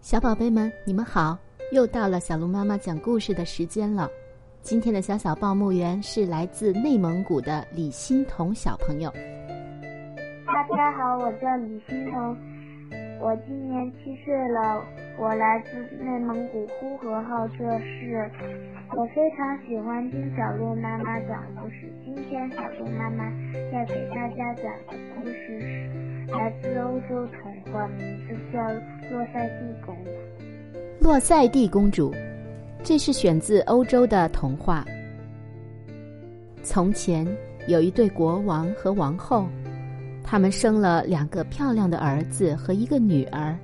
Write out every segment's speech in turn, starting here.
小宝贝们，你们好！又到了小鹿妈妈讲故事的时间了。今天的小小报幕员是来自内蒙古的李欣彤小朋友。大家好，我叫李欣彤，我今年七岁了，我来自内蒙古呼和浩特市。我非常喜欢听小鹿妈妈讲故事。今天小鹿妈妈要给大家讲的故事是来自欧洲童话，名字叫《洛塞蒂公主》。洛塞蒂公主，这是选自欧洲的童话。从前有一对国王和王后，他们生了两个漂亮的儿子和一个女儿，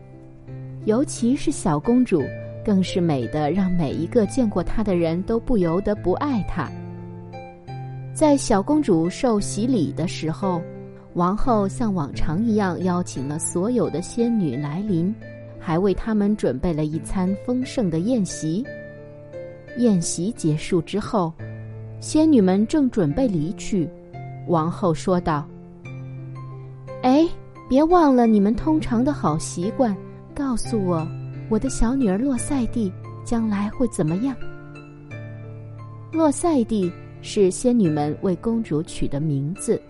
尤其是小公主。更是美的，让每一个见过她的人都不由得不爱她。在小公主受洗礼的时候，王后像往常一样邀请了所有的仙女来临，还为他们准备了一餐丰盛的宴席。宴席结束之后，仙女们正准备离去，王后说道：“哎，别忘了你们通常的好习惯，告诉我。”我的小女儿洛塞蒂将来会怎么样？洛塞蒂是仙女们为公主取的名字，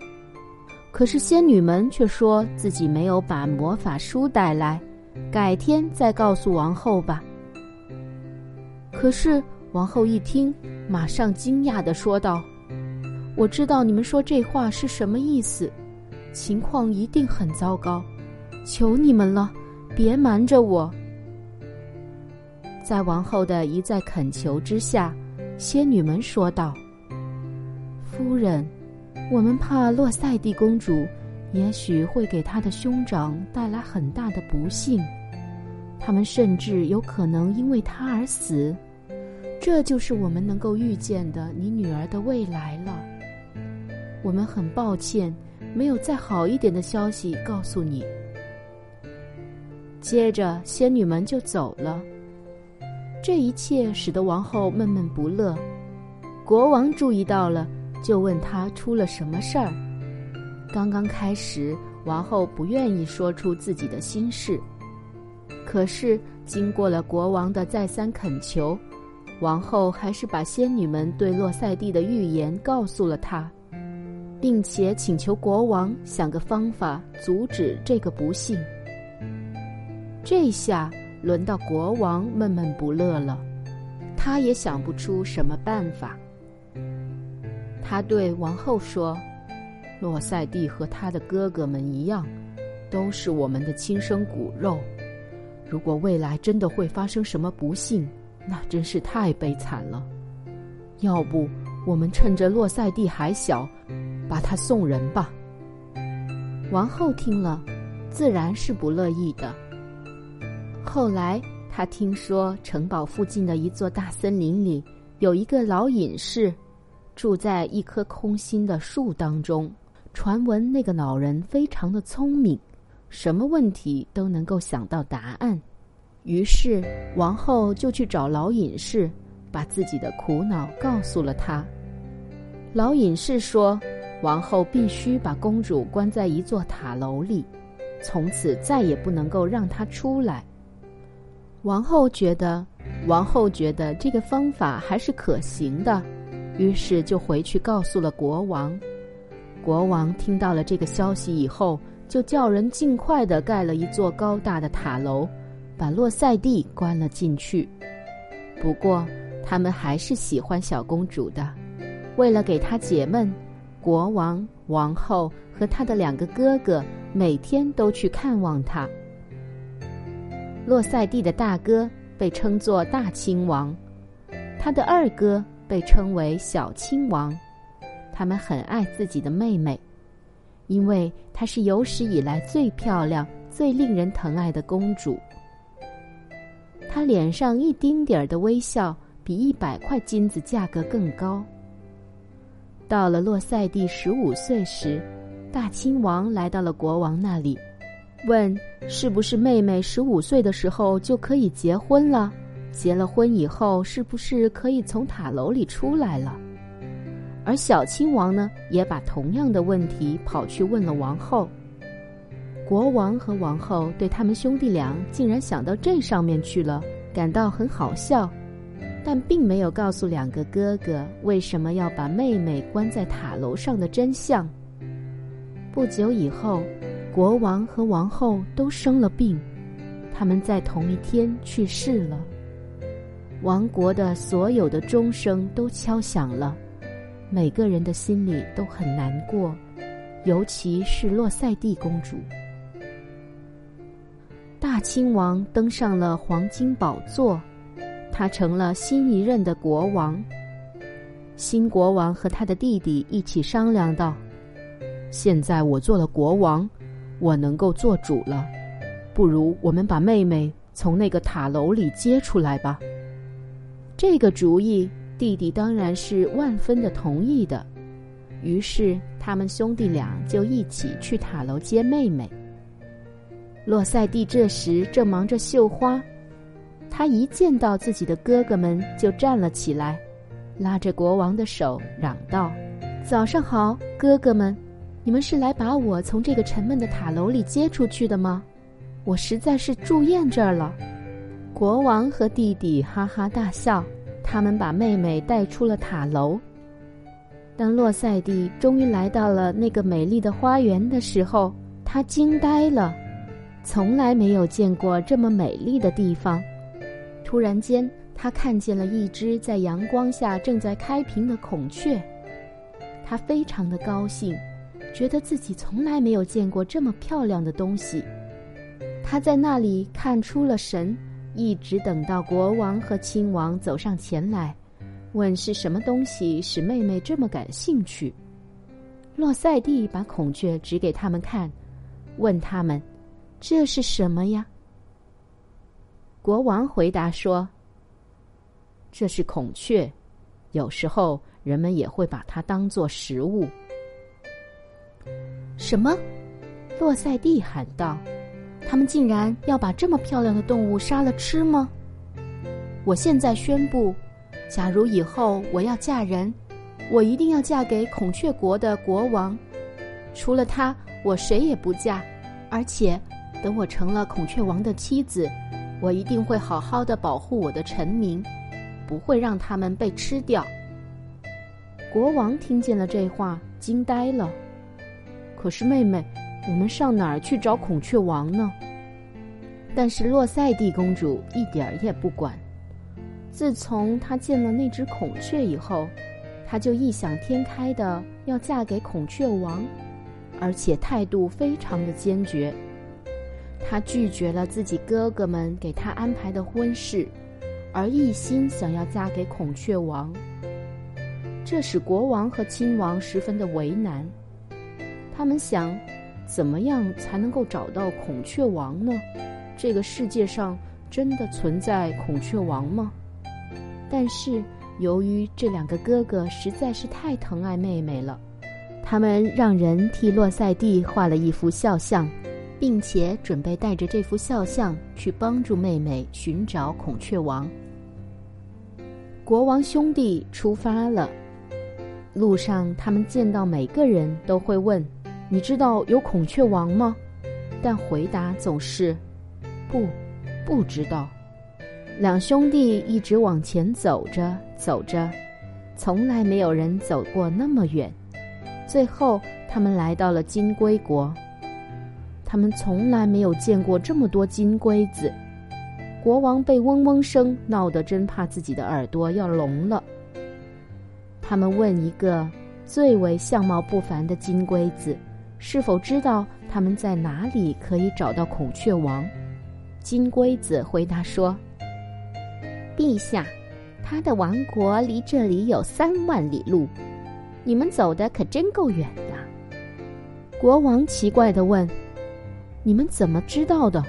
可是仙女们却说自己没有把魔法书带来，改天再告诉王后吧。可是王后一听，马上惊讶的说道：“我知道你们说这话是什么意思，情况一定很糟糕，求你们了，别瞒着我。”在王后的一再恳求之下，仙女们说道：“夫人，我们怕洛塞蒂公主，也许会给她的兄长带来很大的不幸，他们甚至有可能因为她而死。这就是我们能够预见的你女儿的未来了。我们很抱歉，没有再好一点的消息告诉你。”接着，仙女们就走了。这一切使得王后闷闷不乐，国王注意到了，就问他出了什么事儿。刚刚开始，王后不愿意说出自己的心事，可是经过了国王的再三恳求，王后还是把仙女们对洛塞蒂的预言告诉了他，并且请求国王想个方法阻止这个不幸。这下。轮到国王闷闷不乐了，他也想不出什么办法。他对王后说：“洛塞蒂和他的哥哥们一样，都是我们的亲生骨肉。如果未来真的会发生什么不幸，那真是太悲惨了。要不，我们趁着洛塞蒂还小，把他送人吧。”王后听了，自然是不乐意的。后来，他听说城堡附近的一座大森林里有一个老隐士，住在一棵空心的树当中。传闻那个老人非常的聪明，什么问题都能够想到答案。于是，王后就去找老隐士，把自己的苦恼告诉了他。老隐士说：“王后必须把公主关在一座塔楼里，从此再也不能够让她出来。”王后觉得，王后觉得这个方法还是可行的，于是就回去告诉了国王。国王听到了这个消息以后，就叫人尽快的盖了一座高大的塔楼，把洛塞蒂关了进去。不过，他们还是喜欢小公主的，为了给她解闷，国王、王后和他的两个哥哥每天都去看望她。洛塞蒂的大哥被称作大亲王，他的二哥被称为小亲王。他们很爱自己的妹妹，因为她是有史以来最漂亮、最令人疼爱的公主。她脸上一丁点儿的微笑，比一百块金子价格更高。到了洛塞蒂十五岁时，大亲王来到了国王那里。问是不是妹妹十五岁的时候就可以结婚了？结了婚以后是不是可以从塔楼里出来了？而小亲王呢，也把同样的问题跑去问了王后。国王和王后对他们兄弟俩竟然想到这上面去了，感到很好笑，但并没有告诉两个哥哥为什么要把妹妹关在塔楼上的真相。不久以后，国王和王后都生了病，他们在同一天去世了。王国的所有的钟声都敲响了，每个人的心里都很难过，尤其是洛塞蒂公主。大亲王登上了黄金宝座，他成了新一任的国王。新国王和他的弟弟一起商量道：“现在我做了国王，我能够做主了，不如我们把妹妹从那个塔楼里接出来吧。”这个主意，弟弟当然是万分的同意的。于是，他们兄弟俩就一起去塔楼接妹妹。洛塞蒂这时正忙着绣花，他一见到自己的哥哥们，就站了起来，拉着国王的手，嚷道：“早上好，哥哥们！你们是来把我从这个沉闷的塔楼里接出去的吗？我实在是住厌这儿了。”国王和弟弟哈哈大笑，他们把妹妹带出了塔楼。当洛塞蒂终于来到了那个美丽的花园的时候，他惊呆了，从来没有见过这么美丽的地方。突然间，他看见了一只在阳光下正在开屏的孔雀，他非常的高兴，觉得自己从来没有见过这么漂亮的东西。他在那里看出了神。一直等到国王和亲王走上前来，问是什么东西使妹妹这么感兴趣。洛塞蒂把孔雀指给他们看，问他们：“这是什么呀？”国王回答说：“这是孔雀，有时候人们也会把它当做食物。”什么？洛塞蒂喊道。他们竟然要把这么漂亮的动物杀了吃吗？我现在宣布，假如以后我要嫁人，我一定要嫁给孔雀国的国王，除了他，我谁也不嫁。而且，等我成了孔雀王的妻子，我一定会好好的保护我的臣民，不会让他们被吃掉。国王听见了这话，惊呆了。可是妹妹。我们上哪儿去找孔雀王呢？但是洛塞蒂公主一点儿也不管。自从她见了那只孔雀以后，她就异想天开的要嫁给孔雀王，而且态度非常的坚决。她拒绝了自己哥哥们给她安排的婚事，而一心想要嫁给孔雀王。这使国王和亲王十分的为难。他们想。怎么样才能够找到孔雀王呢？这个世界上真的存在孔雀王吗？但是由于这两个哥哥实在是太疼爱妹妹了，他们让人替洛塞蒂画了一幅肖像，并且准备带着这幅肖像去帮助妹妹寻找孔雀王。国王兄弟出发了，路上他们见到每个人都会问。你知道有孔雀王吗？但回答总是不，不知道。两兄弟一直往前走着，走着，从来没有人走过那么远。最后，他们来到了金龟国。他们从来没有见过这么多金龟子。国王被嗡嗡声闹得真怕自己的耳朵要聋了。他们问一个最为相貌不凡的金龟子。是否知道他们在哪里可以找到孔雀王？金龟子回答说：“陛下，他的王国离这里有三万里路，你们走的可真够远的。”国王奇怪的问：“你们怎么知道的？”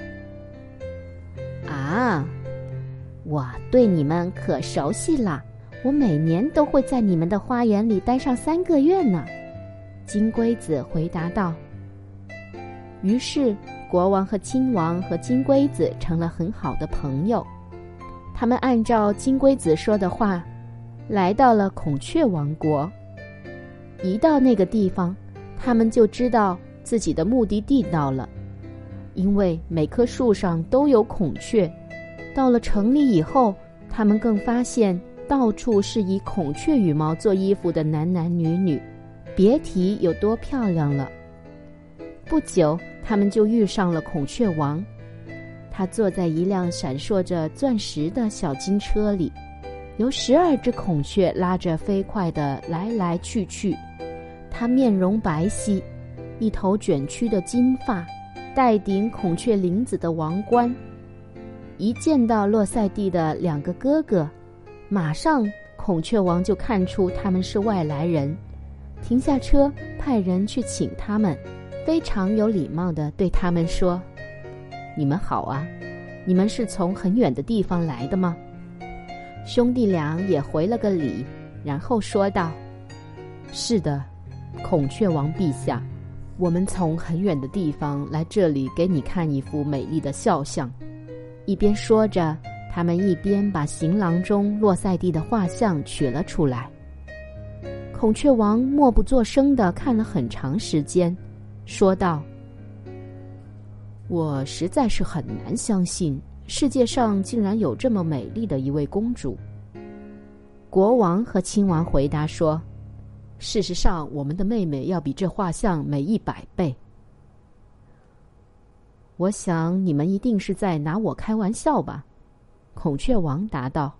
啊，我对你们可熟悉了，我每年都会在你们的花园里待上三个月呢。金龟子回答道：“于是，国王和亲王和金龟子成了很好的朋友。他们按照金龟子说的话，来到了孔雀王国。一到那个地方，他们就知道自己的目的地到了，因为每棵树上都有孔雀。到了城里以后，他们更发现到处是以孔雀羽毛做衣服的男男女女，别提有多漂亮了。不久，他们就遇上了孔雀王。他坐在一辆闪烁着钻石的小金车里，由十二只孔雀拉着飞快的来来去去。他面容白皙，一头卷曲的金发，戴顶孔雀翎子的王冠。一见到洛塞蒂的两个哥哥，马上孔雀王就看出他们是外来人，停下车，派人去请他们，非常有礼貌的对他们说。你们好啊，你们是从很远的地方来的吗？兄弟俩也回了个礼，然后说道：“是的，孔雀王陛下，我们从很远的地方来这里给你看一幅美丽的肖像。”一边说着，他们一边把行囊中洛塞蒂的画像取了出来。孔雀王默不作声的看了很长时间，说道。我实在是很难相信，世界上竟然有这么美丽的一位公主。国王和亲王回答说：“事实上，我们的妹妹要比这画像美一百倍。”我想你们一定是在拿我开玩笑吧？孔雀王答道。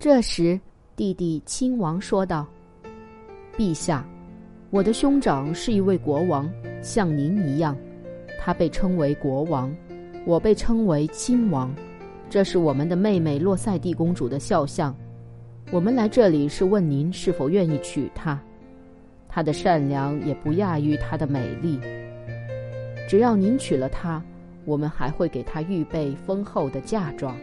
这时，弟弟亲王说道：“陛下，我的兄长是一位国王，像您一样。”他被称为国王，我被称为亲王。这是我们的妹妹洛塞蒂公主的肖像。我们来这里是问您是否愿意娶她。她的善良也不亚于她的美丽。只要您娶了她，我们还会给她预备丰厚的嫁妆。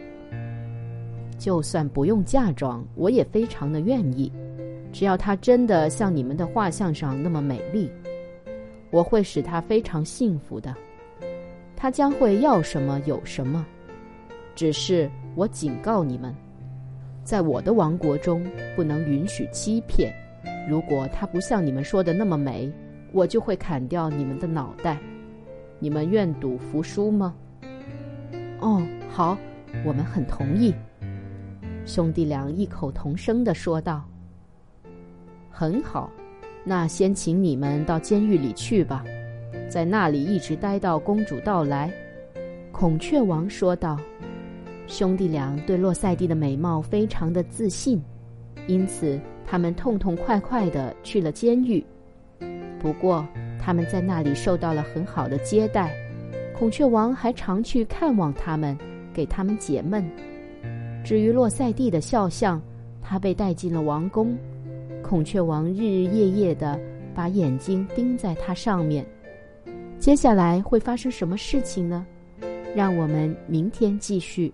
就算不用嫁妆，我也非常的愿意。只要她真的像你们的画像上那么美丽，我会使她非常幸福的。她将会要什么有什么，只是我警告你们，在我的王国中不能允许欺骗。如果她不像你们说的那么美，我就会砍掉你们的脑袋。你们愿赌服输吗？哦，好，我们很同意。兄弟俩异口同声的说道：“很好，那先请你们到监狱里去吧。”在那里一直待到公主到来，孔雀王说道：“兄弟俩对洛塞蒂的美貌非常的自信，因此他们痛痛快快的去了监狱。不过他们在那里受到了很好的接待，孔雀王还常去看望他们，给他们解闷。至于洛塞蒂的肖像，他被带进了王宫，孔雀王日日夜夜的把眼睛盯在它上面。”接下来会发生什么事情呢？让我们明天继续。